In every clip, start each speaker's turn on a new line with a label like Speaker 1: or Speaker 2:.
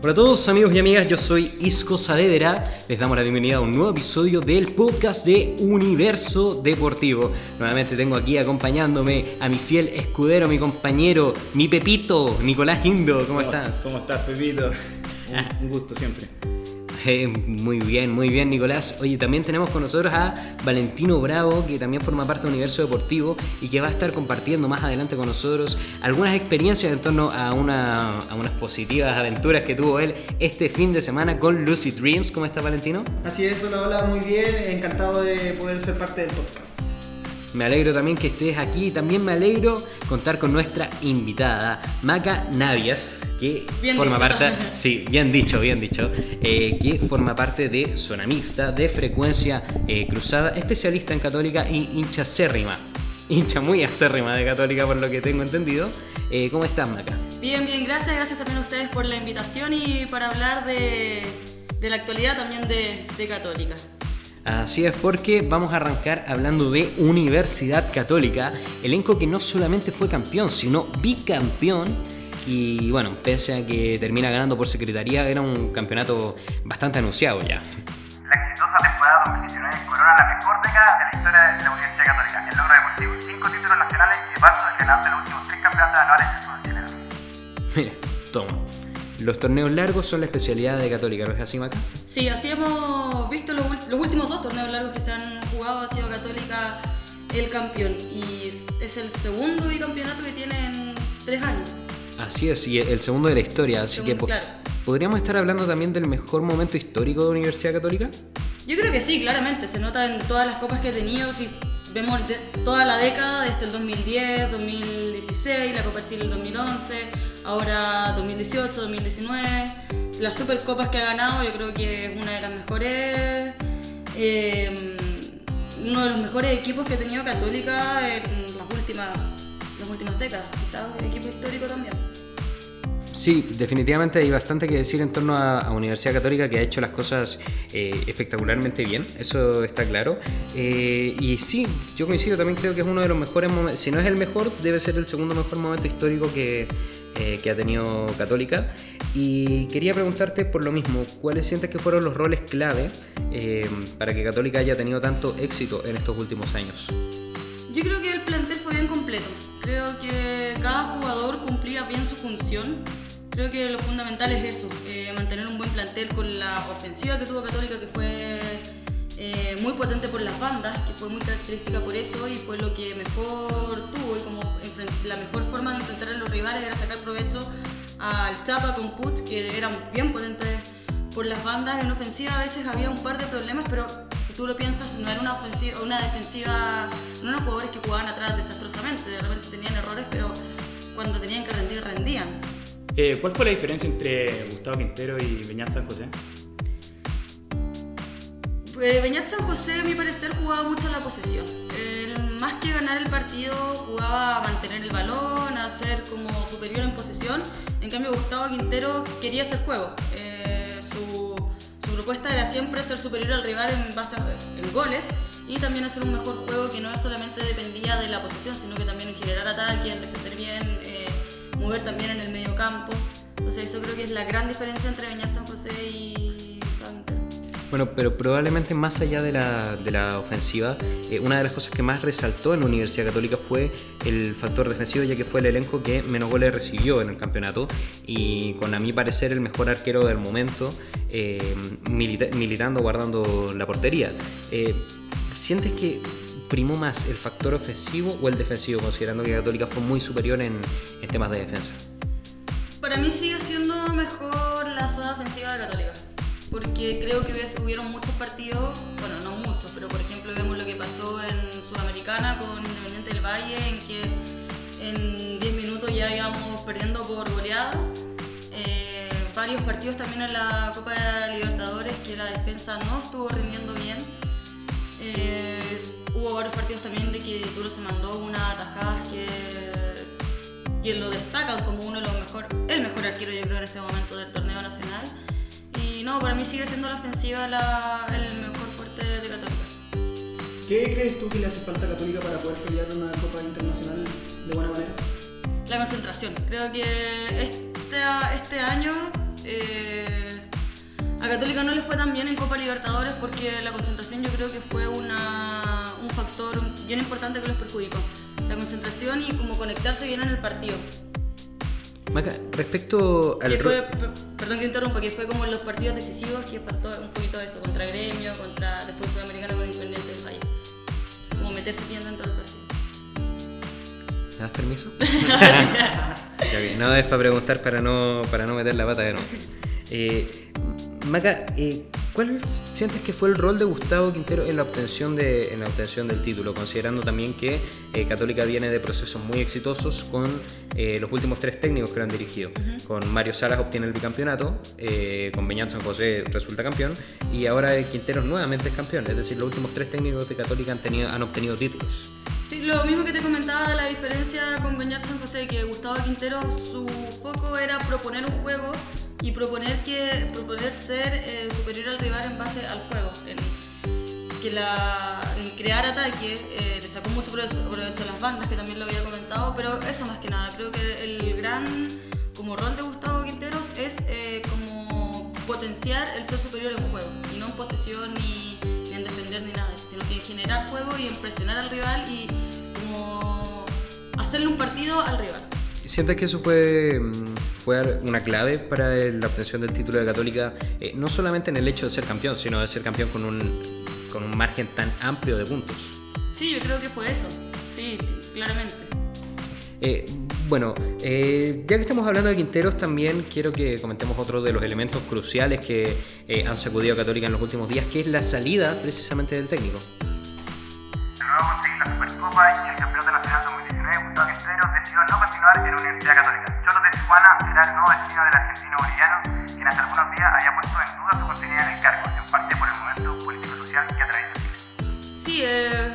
Speaker 1: Hola a todos amigos y amigas, yo soy Isco Saavedra. Les damos la bienvenida a un nuevo episodio del podcast de Universo Deportivo. Nuevamente tengo aquí acompañándome a mi fiel escudero, mi compañero, mi Pepito, Nicolás Indo. ¿Cómo, estás?
Speaker 2: ¿Cómo estás, Pepito? Un, un gusto siempre.
Speaker 1: Eh, muy bien, muy bien, Nicolás. Oye, también tenemos con nosotros a Valentino Bravo, que también forma parte del Universo Deportivo y que va a estar compartiendo más adelante con nosotros algunas experiencias en torno a, una, unas positivas aventuras que tuvo él este fin de semana con Lucy Dreams. ¿Cómo está, Valentino?
Speaker 3: Así es, hola, hola, muy bien. Encantado de poder ser parte del podcast.
Speaker 1: Me alegro también que estés aquí. También me alegro contar con nuestra invitada, Maca Navias, que
Speaker 4: Bien
Speaker 1: forma
Speaker 4: dicho.
Speaker 1: parte, sí, bien dicho, bien dicho, eh, que forma parte de Zona Mixta, de Frecuencia eh, Cruzada, especialista en Católica y hincha acérrima. Hincha muy acérrima de Católica, por lo que tengo entendido. Eh, ¿Cómo estás, Maca?
Speaker 4: Bien, bien, gracias. Gracias también a ustedes por la invitación y para hablar de, de la actualidad también de, de Católica.
Speaker 1: Así es, porque vamos a arrancar hablando de Universidad Católica, elenco que no solamente fue campeón, sino bicampeón. Y bueno, pese a que termina ganando por secretaría, era un campeonato bastante anunciado ya.
Speaker 5: La exitosa temporada 2019 corona la mejor década de la historia de la Universidad Católica, el logro deportivo. Cinco títulos nacionales y de paso el ganador de los últimos tres campeonatos anuales del fútbol chileno.
Speaker 1: Mira, toma. Los torneos largos son la especialidad de Católica, ¿no es así, Maca?
Speaker 4: Sí, así hemos visto los, los últimos dos torneos largos que se han jugado, ha sido Católica el campeón y es el segundo bicampeonato que tiene en tres años.
Speaker 1: Así es, y el segundo de la historia, así que
Speaker 4: Segundo,
Speaker 1: po-
Speaker 4: claro.
Speaker 1: podríamos estar hablando también del mejor momento histórico de Universidad Católica.
Speaker 4: Yo creo que sí, claramente, se nota en todas las copas que ha tenido, si vemos de- toda la década, desde el 2010, 2016, la Copa Chile el 2011, ahora 2018, 2019, las supercopas que ha ganado, yo creo que es una de las mejores, eh, uno de los mejores equipos que ha tenido Católica en las últimas, las últimas décadas, quizás equipo histórico también.
Speaker 1: Sí, definitivamente hay bastante que decir en torno a, a Universidad Católica que ha hecho las cosas eh, espectacularmente bien, eso está claro. Eh, y sí, yo coincido, también creo que es uno de los mejores momentos, si no es el mejor, debe ser el segundo mejor momento histórico que, eh, que ha tenido Católica. Y quería preguntarte por lo mismo, ¿cuáles sientes que fueron los roles clave eh, para que Católica haya tenido tanto éxito en estos últimos años?
Speaker 4: Yo creo que el plantel fue bien completo. Creo que cada jugador cumplía bien su función. Creo que lo fundamental es eso, eh, mantener un buen plantel con la ofensiva que tuvo Católica, que fue eh, muy potente por las bandas, que fue muy característica por eso y fue lo que mejor tuvo y como la mejor forma de enfrentar a los rivales era sacar provecho al Chapa con Put, que eran bien potentes por las bandas. En ofensiva a veces había un par de problemas, pero si tú lo piensas, no era una defensiva, no eran jugadores que jugaban atrás desastrosamente, de repente tenían errores, pero cuando tenían que rendir, rendían.
Speaker 2: Eh, ¿Cuál fue la diferencia entre Gustavo Quintero y Beñat San José?
Speaker 4: Eh, Beñat San José, a mi parecer, jugaba mucho la posesión. Más que ganar el partido, jugaba a mantener el balón, a ser como superior en posesión. En cambio, Gustavo Quintero quería hacer juego. Eh, su, su propuesta era siempre ser superior al rival en base a, en goles y también hacer un mejor juego que no solamente dependía de la posesión, sino que también en generar ataque, en defender bien, eh, mover también en el medio campo. Entonces, eso creo que es la gran diferencia entre Beñat San José y.
Speaker 1: Bueno, pero probablemente más allá de la, de la ofensiva, eh, una de las cosas que más resaltó en la Universidad Católica fue el factor defensivo, ya que fue el elenco que menos goles recibió en el campeonato y con a mi parecer el mejor arquero del momento, eh, milita- militando, guardando la portería. Eh, ¿Sientes que primó más el factor ofensivo o el defensivo, considerando que Católica fue muy superior en, en temas de defensa?
Speaker 4: Para mí sigue siendo mejor la zona ofensiva de Católica. Porque creo que hubieron muchos partidos, bueno, no muchos, pero por ejemplo vemos lo que pasó en Sudamericana con Independiente del Valle, en que en 10 minutos ya íbamos perdiendo por goleada. Eh, varios partidos también en la Copa de Libertadores que la defensa no estuvo rindiendo bien. Eh, hubo varios partidos también de que Duro se mandó unas atajadas que, que lo destacan como uno de los mejores, el mejor arquero yo creo en este momento del torneo nacional. Y no, para mí sigue siendo la ofensiva la- el mejor fuerte de Católica.
Speaker 3: ¿Qué crees tú que le hace falta a Católica para poder pelear una Copa Internacional de buena manera?
Speaker 4: La concentración. Creo que este, este año eh, A Católica no le fue tan bien en Copa Libertadores porque la concentración yo creo que fue una, un factor bien importante que los perjudicó. La concentración y como conectarse bien en el partido.
Speaker 1: Maca, respecto al
Speaker 4: Que fue, per- perdón que interrumpa, que fue como en los partidos decisivos que faltó un poquito de eso, contra Gremio, contra después Sudamericana con Independiente del Valle. Como meterse bien dentro del partido.
Speaker 1: ¿Me das permiso? No es para preguntar para no, para no meter la pata de nuevo. Eh, Maca, eh, ¿cuál sientes que fue el rol de Gustavo Quintero en la obtención, de, en la obtención del título? Considerando también que eh, Católica viene de procesos muy exitosos con eh, los últimos tres técnicos que lo han dirigido. Con Mario Salas obtiene el bicampeonato, eh, con Beñat San José resulta campeón y ahora Quintero nuevamente es campeón. Es decir, los últimos tres técnicos de Católica han, tenido, han obtenido títulos.
Speaker 4: Sí, lo mismo que te comentaba, la diferencia con Beñat San José, que Gustavo Quintero, su foco era proponer un juego y proponer, que, proponer ser eh, superior al rival en base al juego. En, que la, crear ataque, eh, le sacó mucho provecho a las bandas, que también lo había comentado, pero eso más que nada, creo que el gran como rol de Gustavo Quinteros es eh, como potenciar el ser superior en juego, y no en posesión ni, ni en defender ni nada, sino que en generar juego y en presionar al rival y como hacerle un partido al rival.
Speaker 1: ¿Sientes que eso fue, mm, fue una clave para la obtención del título de Católica? eh, no solamente en el hecho de ser campeón, sino de ser campeón con un, con un margen tan amplio de puntos.
Speaker 4: Sí, yo creo que fue eso, sí, claramente.
Speaker 1: Eh, bueno, eh, ya que estamos hablando de Quinteros, también quiero que comentemos otro de los elementos cruciales que eh, han sacudido a Católica en los últimos días, que es la salida precisamente del técnico.
Speaker 5: De nuevo conseguir la Supercopa y el Campeonato Nacional 2019, Gustavo Quinteros decidió no continuar en la Universidad Católica. Cholos de Tijuana será el nuevo destino del argentino boliviano, quien hace algunos días había puesto en duda su continuidad en el cargo, en parte por el momento político-social que atraviesa Chile.
Speaker 4: Sí, eh,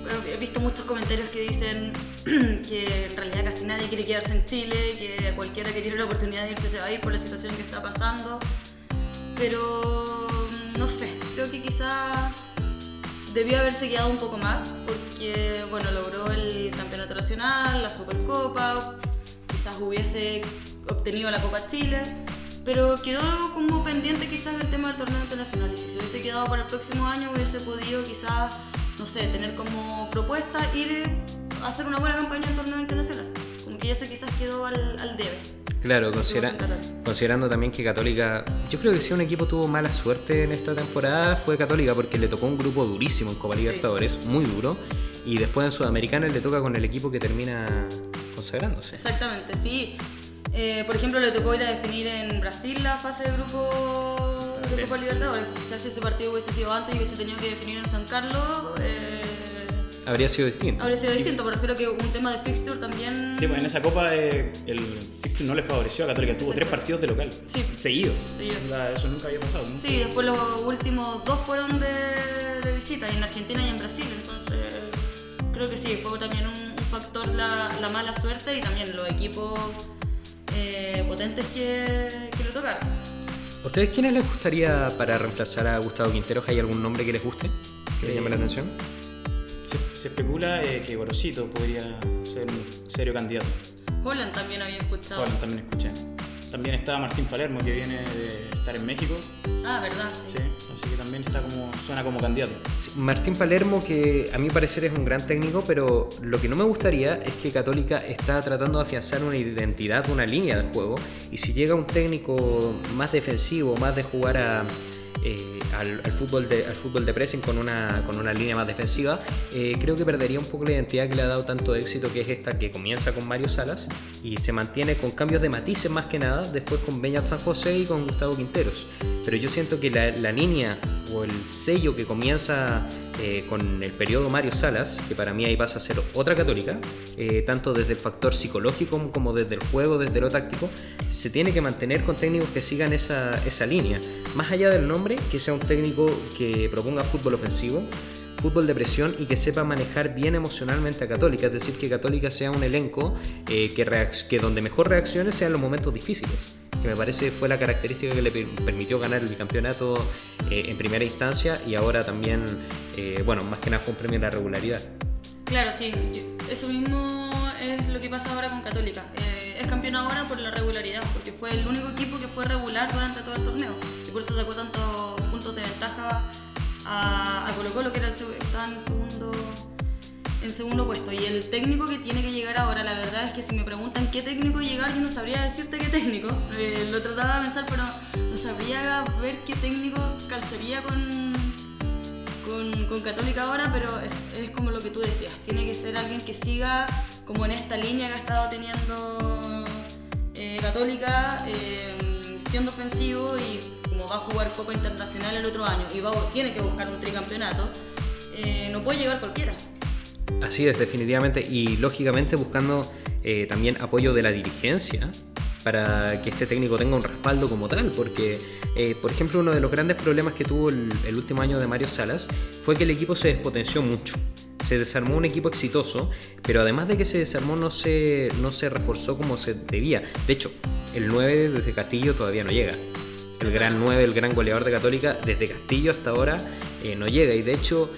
Speaker 4: bueno, he visto muchos comentarios que dicen que en realidad casi nadie quiere quedarse en Chile, que cualquiera que tiene la oportunidad de irse se va a ir por la situación que está pasando. Pero no sé, creo que quizá debió haberse quedado un poco más porque bueno, logró el campeonato nacional, la Supercopa, quizás hubiese obtenido la Copa Chile, pero quedó como pendiente quizás el tema del torneo internacional y si se hubiese quedado para el próximo año hubiese podido quizás, no sé, tener como propuesta ir a hacer una buena campaña en torneo internacional. Como que eso quizás quedó al, al debe.
Speaker 1: Claro, considera- considerando también que Católica, yo creo que si un equipo tuvo mala suerte en esta temporada fue Católica porque le tocó un grupo durísimo en Copa Libertadores, muy duro, y después en Sudamericana le toca con el equipo que termina consagrándose.
Speaker 4: Exactamente, sí. Eh, por ejemplo, le tocó ir a definir en Brasil la fase de grupo de. Copa Libertadores. Quizás si ese partido hubiese sido antes y hubiese tenido que definir en San Carlos, eh,
Speaker 1: Habría sido distinto.
Speaker 4: habría sido distinto. Pero refiero que un tema de fixture también.
Speaker 2: Sí, pues en esa copa eh, el fixture no le favoreció a Católica, tuvo tres partidos de local.
Speaker 4: Sí.
Speaker 2: Seguidos.
Speaker 4: Seguidos.
Speaker 2: La- Eso nunca había pasado. nunca.
Speaker 4: Sí, después los últimos dos fueron de, de visita, y en Argentina y en Brasil. Entonces, creo que sí, fue también un, un factor la, la mala suerte y también los equipos eh, potentes que, que le tocaron.
Speaker 1: ¿A ¿Ustedes quiénes les gustaría para reemplazar a Gustavo Quinteros? ¿Hay algún nombre que les guste? ¿Que les
Speaker 2: Eh,
Speaker 1: llame la atención?
Speaker 2: Se, especula eh, que Gorosito podría ser un serio candidato.
Speaker 4: Holland también había escuchado.
Speaker 2: Bueno, también escuché. También está Martín Palermo, que viene de estar en México.
Speaker 4: Ah, verdad. Sí.
Speaker 2: Sí, así que también está como, suena como candidato.
Speaker 1: Sí, Martín Palermo, que a mi parecer es un gran técnico, pero lo que no me gustaría es que Católica está tratando de afianzar una identidad, una línea de juego, y si llega un técnico más defensivo, más de jugar a, eh, al, fútbol de, al fútbol de pressing con una, con una línea más defensiva, eh, creo que perdería un poco la identidad que le ha dado tanto éxito, que es esta que comienza con Mario Salas y se mantiene con cambios de matices más que nada, después con Beñat San José y con Gustavo Quinteros. Pero yo siento que la, la línea o el sello que comienza eh, con el periodo Mario Salas, que para mí ahí pasa a ser otra católica, eh, tanto desde el factor psicológico como- desde el juego, desde lo táctico, se tiene que mantener con técnicos que sigan esa, línea. Más allá del nombre, que sea un técnico que proponga fútbol ofensivo, fútbol de presión y que sepa manejar bien emocionalmente a Católica, es decir, que Católica sea un elenco eh, que, donde mejor reaccione sean los momentos difíciles, que me parece fue la característica que le per- permitió ganar el bicampeonato eh, en primera instancia y ahora también, eh, bueno, más que nada fue un premio de la regularidad.
Speaker 4: Claro, sí. Eso mismo es lo que pasa ahora con Católica. Eh, es campeón ahora por la regularidad, porque fue el único equipo que fue regular durante todo el torneo. y por eso sacó tantos puntos de ventaja a, a Colo Colo, que era estaba en el segundo, en segundo puesto. Y el técnico que tiene que llegar ahora, la verdad es que si me preguntan qué técnico llegar, yo no sabría decirte qué técnico. Eh, lo trataba de pensar, pero no sabría ver qué técnico calzaría con, con, con Católica ahora, pero es, es como lo que tú decías, tiene que ser alguien que siga como en esta línea que ha estado teniendo eh, Católica, eh, siendo ofensivo y como va a jugar Copa Internacional el otro año y va, tiene que buscar un tricampeonato, no puede llegar cualquiera.
Speaker 1: Así es, definitivamente. Y lógicamente buscando eh, también apoyo de la dirigencia para que este técnico tenga un respaldo como tal. Porque, eh, por ejemplo, uno de los grandes problemas que tuvo el, último año de Mario Salas fue que el equipo se despotenció mucho. Se desarmó un equipo exitoso, pero además de que se desarmó no se, no se reforzó como se debía. De hecho, el 9 desde Castillo todavía no llega. El gran 9, el gran goleador de Católica, desde Castillo hasta ahora eh, no llega. Y de hecho,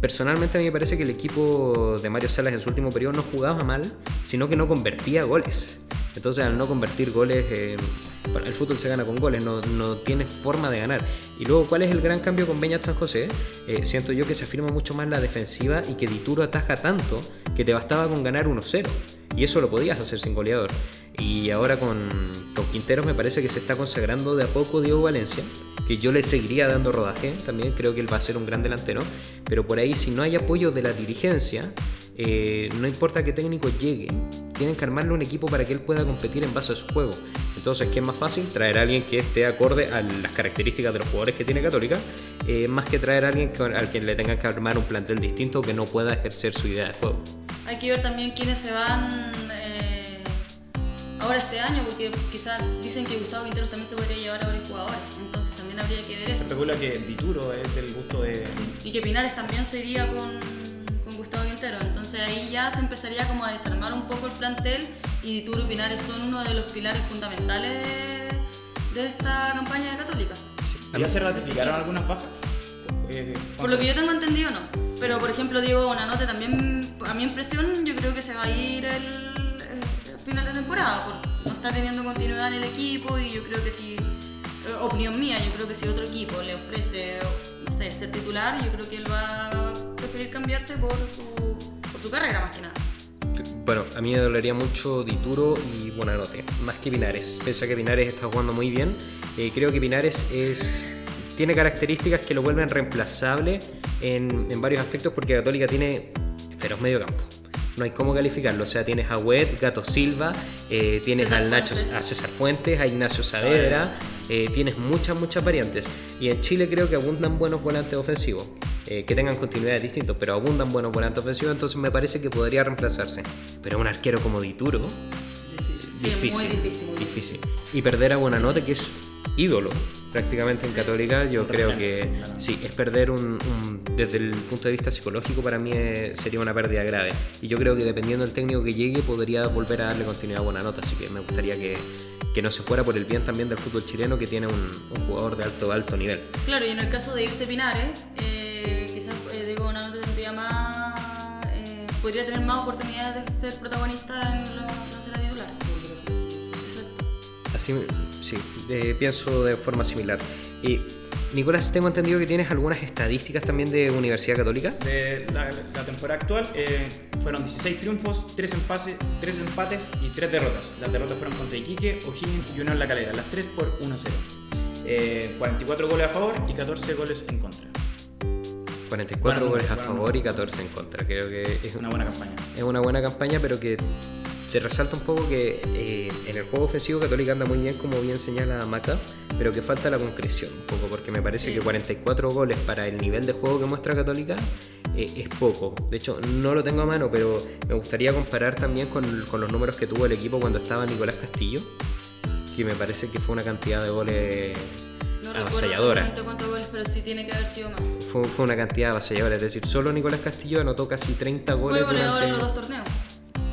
Speaker 1: personalmente a mí me parece que el equipo de Mario Salas en su último periodo no jugaba mal, sino que no convertía goles. Entonces al no convertir goles, eh, el fútbol se gana con goles, no, no tiene forma de ganar. Y luego, ¿cuál es el gran cambio con Beñat San José? Eh, siento yo que se afirma mucho más la defensiva y que Dituro ataja tanto que te bastaba con ganar 1-0. Y eso lo podías hacer sin goleador. Y ahora con, con Quinteros me parece que se está consagrando de a poco Diego Valencia, que yo le seguiría dando rodaje, también creo que él va a ser un gran delantero, pero por ahí si no hay apoyo de la dirigencia, eh, no importa qué técnico llegue, tienen que armarle un equipo para que él pueda competir en base a su juego. Entonces, ¿qué es más fácil? Traer a alguien que esté acorde a las características de los jugadores que tiene Católica, eh, más que traer a alguien que- al quien le tengan que armar un plantel distinto que no pueda ejercer su idea de juego.
Speaker 4: Hay que ver también quiénes se van eh, ahora este año, porque quizás dicen que Gustavo Quinteros también se podría llevar a varios jugadores, entonces también habría que ver
Speaker 2: Se
Speaker 4: eso.
Speaker 2: especula que Dituro es del gusto de.
Speaker 4: Y que Pinares también sería con Gustavo Quintero, entonces ahí ya se empezaría como a desarmar un poco el plantel y Dituro y Pinares son uno de los pilares fundamentales de esta campaña de Católica.
Speaker 2: ¿Ya se ratificaron algunas bajas? Eh,
Speaker 4: Por lo que yo tengo entendido, no. Pero, por ejemplo, Diego Bonanote también, a mi impresión, yo creo que se va a ir el, eh, final de temporada, porque no está teniendo continuidad en el equipo y yo creo que si, eh, opinión mía, yo creo que si otro equipo le ofrece, no sé, ser titular, yo creo que él va a preferir cambiarse por su, por su carrera más que nada.
Speaker 1: Bueno, a mí me dolería mucho Dituro y Buenanote, más que Pinares. Pese a que Pinares está jugando muy bien, eh, creo que Pinares es, tiene características que lo vuelven reemplazable en, en varios aspectos porque Católica tiene feroz medio campo. No hay cómo calificarlo. O sea, tienes a Wet, Gato Silva, eh, tienes
Speaker 4: César
Speaker 1: al Nacho,
Speaker 4: Fuentes.
Speaker 1: a César Fuentes, a Ignacio Saavedra, eh, tienes muchas, muchas variantes. Y en Chile creo que abundan buenos volantes ofensivos, eh, que tengan continuidades distintos, pero abundan buenos volantes ofensivos, entonces me parece que podría reemplazarse. Pero un arquero como Dituro,
Speaker 4: Sí, es muy difícil.
Speaker 1: difícil. Y perder a Buenanote, que es ídolo prácticamente en Católica, yo creo que
Speaker 2: claro.
Speaker 1: sí, es perder un, un- desde el punto de vista psicológico para mí es- sería una pérdida grave. Y yo creo que dependiendo del técnico que llegue podría volver a darle continuidad a Buenanote, así que me gustaría que, que no se fuera por el bien también del fútbol chileno que tiene un, un jugador de alto, alto nivel.
Speaker 4: Claro, y en el caso de irse Pinares, eh, podría tener más oportunidades de ser protagonista en la escena titular. Exacto.
Speaker 1: Así, sí, eh, pienso de forma similar. Y Nicolás, tengo entendido que tienes algunas estadísticas también de Universidad Católica.
Speaker 2: De la, la temporada actual eh, fueron 16 triunfos, 3, empate- 3 empates y 3 derrotas. Las derrotas fueron contra Iquique, O'Higgins y Unión La Calera, las 3 por 1-0. Eh, 44 goles a favor y 14 goles en contra.
Speaker 1: 44
Speaker 2: Bueno,
Speaker 1: goles a favor y
Speaker 2: bueno.
Speaker 1: 14 en contra. Creo que es
Speaker 2: Una buena campaña.
Speaker 1: es una buena campaña, pero que te resalta un poco que eh, en el juego ofensivo Católica anda muy bien, como bien señala Maca, pero que falta la concreción un poco, porque me parece
Speaker 4: Sí.
Speaker 1: que 44 goles para el nivel de juego que muestra Católica eh, es poco. De hecho, no lo tengo a mano, pero me gustaría comparar también con, con los números que tuvo el equipo cuando estaba Nicolás Castillo, que me parece que fue una cantidad de goles
Speaker 4: No
Speaker 1: avasalladora.
Speaker 4: exactamente cuántos goles, pero sí tiene que haber sido más.
Speaker 1: Fue, fue una cantidad avasalladora, es decir, solo Nicolás Castillo anotó casi 30 goles
Speaker 4: Fue goleador en
Speaker 1: durante...
Speaker 4: los dos torneos.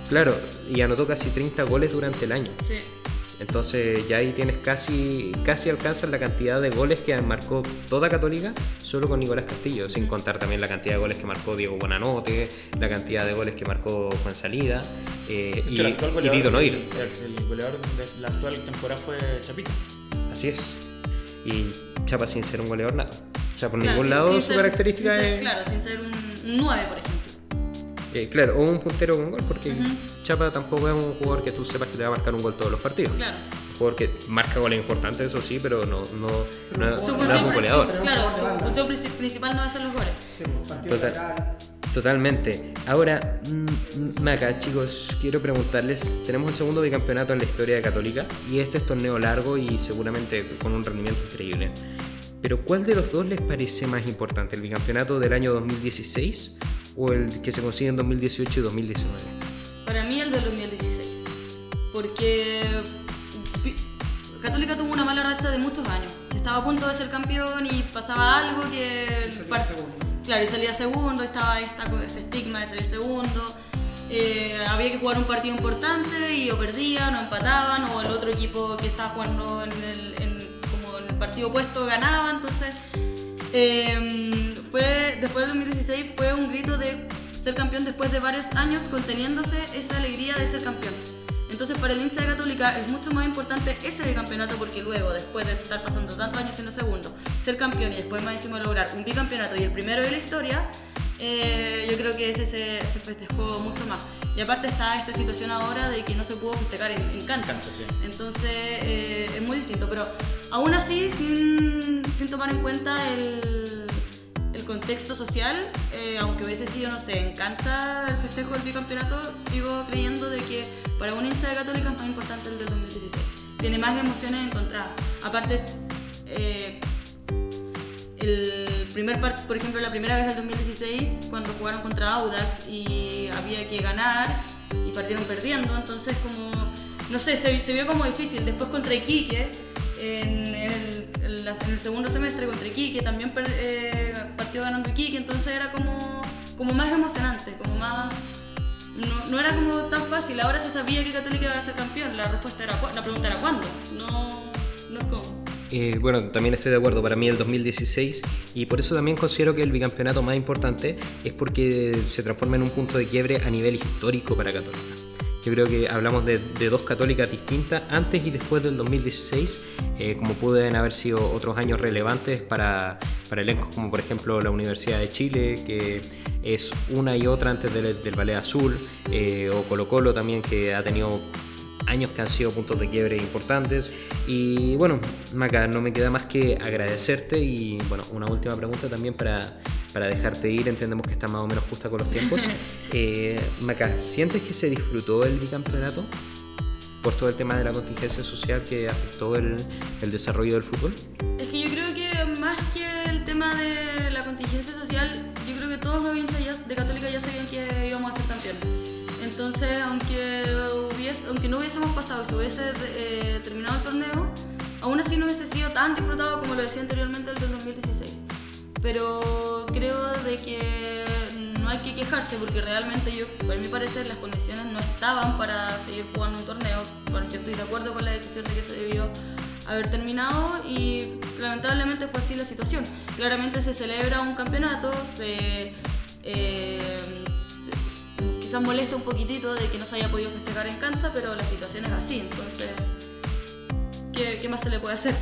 Speaker 1: Claro, y anotó casi 30 goles durante el año.
Speaker 4: Sí.
Speaker 1: Entonces ya ahí tienes casi, casi alcanzas la cantidad de goles que marcó toda Católica solo con Nicolás Castillo, sin contar también la cantidad de goles que marcó Diego Buenanote, la cantidad de goles que marcó Juan Salida eh,
Speaker 2: De
Speaker 1: y, y
Speaker 2: goleador,
Speaker 1: Noir.
Speaker 2: el, el goleador de la actual temporada fue Chapita.
Speaker 1: Así es. Y Chapa sin ser un goleador nato. O sea, por
Speaker 4: Claro,
Speaker 1: ningún
Speaker 4: sin-
Speaker 1: lado
Speaker 4: sin
Speaker 1: su
Speaker 4: ser-
Speaker 1: característica
Speaker 4: ser-
Speaker 1: es...
Speaker 4: Claro, sin ser un, un 9, por ejemplo.
Speaker 1: Eh, claro, o un puntero con gol, porque. Chapa tampoco es un jugador que tú sepas que te va a marcar un gol todos los partidos.
Speaker 4: Claro.
Speaker 1: Un jugador que marca goles importantes, eso sí, pero no, no,
Speaker 3: Pero
Speaker 1: no, no es un goleador.
Speaker 4: Claro, su función princi- principal no es hacer los goles.
Speaker 3: Sí, partido
Speaker 1: Total. Totalmente. Ahora, mm, Maca, chicos, quiero preguntarles, tenemos el segundo bicampeonato en la historia de Católica y este es torneo largo y seguramente con un rendimiento increíble. Pero ¿cuál de los dos les parece más importante, el bicampeonato del año 2016 o el que se consigue en 2018 y 2019?
Speaker 4: Para mí el del 2016. Porque Católica tuvo una mala racha de muchos años. Estaba a punto de ser campeón y pasaba algo que... Claro, y salía segundo, estaba esta, este estigma de salir segundo. Eh, había que jugar un partido importante y o perdían o empataban o el otro equipo que estaba jugando en el, como en el partido opuesto ganaba. Entonces, eh, fue, después del 2016 fue un grito de ser campeón después de varios años conteniéndose esa alegría de ser campeón. Entonces para el hincha de Católica es mucho más importante ese bicampeonato porque luego, después de estar pasando tantos años siendo segundo, ser campeón y después más encima lograr un bicampeonato y el primero de la historia, eh, yo creo que ese se, se festejó mucho más. Y aparte está esta situación ahora de que no se pudo festejar en, en cancha.
Speaker 2: Sí.
Speaker 4: Entonces eh, es muy distinto, pero aún así, sin, sin tomar en cuenta el, contexto social, eh, aunque hubiese sido, no sé, en cancha el festejo del bicampeonato, sigo creyendo de que para un hincha de Católica es más importante el del 2016. Tiene más emociones encontradas. Aparte, eh, el primer part- por ejemplo, la primera vez del 2016, cuando jugaron contra Audax y había que ganar y partieron perdiendo, entonces como, no sé, se, se vio como difícil. Después contra Iquique, en, el, en segundo semestre contra Iquique, también eh, partió ganando Iquique, entonces era como, como más emocionante, como más... No, no era como tan fácil, ahora se sabía que Católica iba a ser campeón, la respuesta era, la pregunta era ¿cuándo? No, no es como...
Speaker 1: Eh, bueno, también estoy de acuerdo, para mí el 2016 y por eso también considero que el bicampeonato más importante es porque se transforma en un punto de quiebre a nivel histórico para Católica. Yo creo que hablamos de, dos católicas distintas antes y después del 2016, eh, como pueden haber sido otros años relevantes para, para elencos como por ejemplo la Universidad de Chile, que es una y otra antes del, del Ballet Azul, eh, o Colo Colo también, que ha tenido años que han sido puntos de quiebre importantes. Y bueno, Maca, no me queda más que agradecerte y bueno, una última pregunta también para, para dejarte ir, entendemos que está más o menos justa con los tiempos. Eh, Maca, ¿sientes que se disfrutó el bicampeonato? Por todo el tema de la contingencia social que afectó el, el desarrollo del fútbol.
Speaker 4: Es que yo creo que más que el tema de la contingencia social, yo creo que todos los de Católica ya sabían que íbamos a ser campeones. Entonces, aunque, hubiese- aunque no hubiésemos pasado, si hubiese eh, terminado el torneo, aún así no hubiese sido tan disfrutado como lo decía anteriormente el del 2016. Pero creo de que no hay que quejarse porque realmente yo, por mi parecer, las condiciones no estaban para seguir jugando un torneo. Yo estoy de acuerdo con la decisión de que se debió haber terminado y lamentablemente fue así la situación. Claramente se celebra un campeonato, se, eh, quizás molesta un poquitito de que no se haya podido festejar en cancha, pero la situación es así, entonces, ¿qué, qué más se le puede hacer?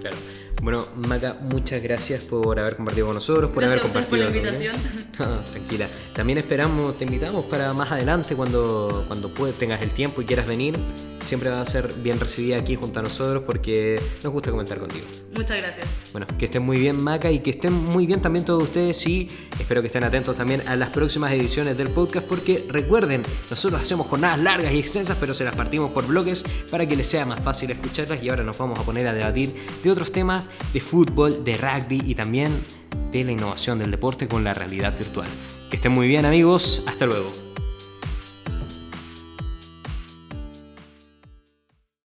Speaker 1: Claro. Bueno, Maca, muchas gracias por haber compartido con nosotros, por
Speaker 4: Gracias
Speaker 1: haber
Speaker 4: ustedes por la
Speaker 1: compartido.
Speaker 4: invitación.
Speaker 1: No, tranquila. También esperamos, te invitamos para más adelante cuando, cuando puedas, tengas el tiempo y quieras venir. Siempre va a ser bien recibida aquí junto a nosotros porque nos gusta comentar contigo.
Speaker 4: Muchas gracias.
Speaker 1: Bueno, que estén muy bien Maca y que estén muy bien también todos ustedes y espero que estén atentos también a las próximas ediciones del podcast porque recuerden, nosotros hacemos jornadas largas y extensas pero se las partimos por bloques para que les sea más fácil escucharlas y ahora nos vamos a poner a debatir de otros temas de fútbol, de rugby y también de la innovación del deporte con la realidad virtual. Que estén muy bien amigos, hasta luego.